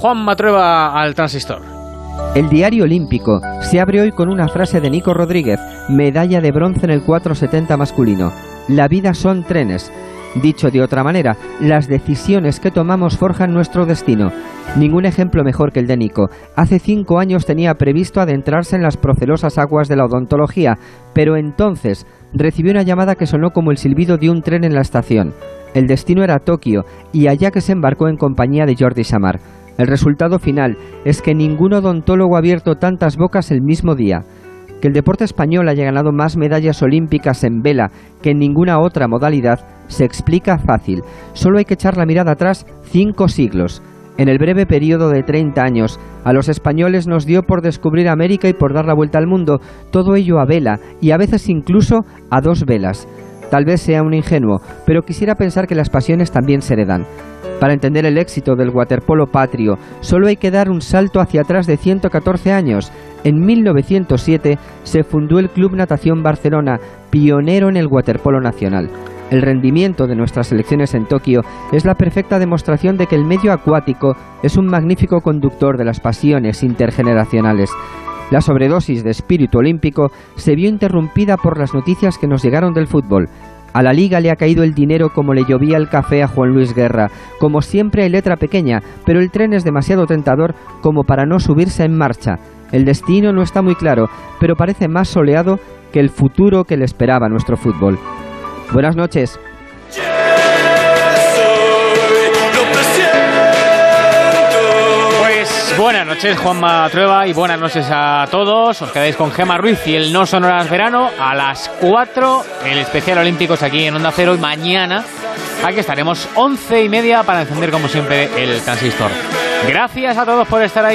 Juan Matrueva al transistor. El diario olímpico se abre hoy con una frase de Nico Rodríguez, medalla de bronce en el 470 masculino. La vida son trenes. Dicho de otra manera, las decisiones que tomamos forjan nuestro destino. Ningún ejemplo mejor que el de Nico. Hace cinco años tenía previsto adentrarse en las procelosas aguas de la odontología, pero entonces recibió una llamada que sonó como el silbido de un tren en la estación. El destino era Tokio, y allá que se embarcó en compañía de Jordi Samar. El resultado final es que ningún odontólogo ha abierto tantas bocas el mismo día. Que el deporte español haya ganado más medallas olímpicas en vela que en ninguna otra modalidad se explica fácil. Solo hay que echar la mirada atrás cinco siglos. En el breve periodo de 30 años, a los españoles nos dio por descubrir América y por dar la vuelta al mundo, todo ello a vela y a veces incluso a dos velas. Tal vez sea un ingenuo, pero quisiera pensar que las pasiones también se heredan. Para entender el éxito del waterpolo patrio, solo hay que dar un salto hacia atrás de 114 años. En 1907 se fundó el Club Natación Barcelona, pionero en el waterpolo nacional. El rendimiento de nuestras selecciones en Tokio es la perfecta demostración de que el medio acuático es un magnífico conductor de las pasiones intergeneracionales. La sobredosis de espíritu olímpico se vio interrumpida por las noticias que nos llegaron del fútbol. A la liga le ha caído el dinero como le llovía el café a Juan Luis Guerra. Como siempre hay letra pequeña, pero el tren es demasiado tentador como para no subirse en marcha. El destino no está muy claro, pero parece más soleado que el futuro que le esperaba nuestro fútbol. Buenas noches. Buenas noches, Juanma Trueba, y buenas noches a todos. Os quedáis con Gema Ruiz y el No Sonoras Verano a las 4, el especial Olímpicos aquí en Onda Cero, y mañana aquí estaremos 11 y media para encender, como siempre, el transistor. Gracias a todos por estar ahí.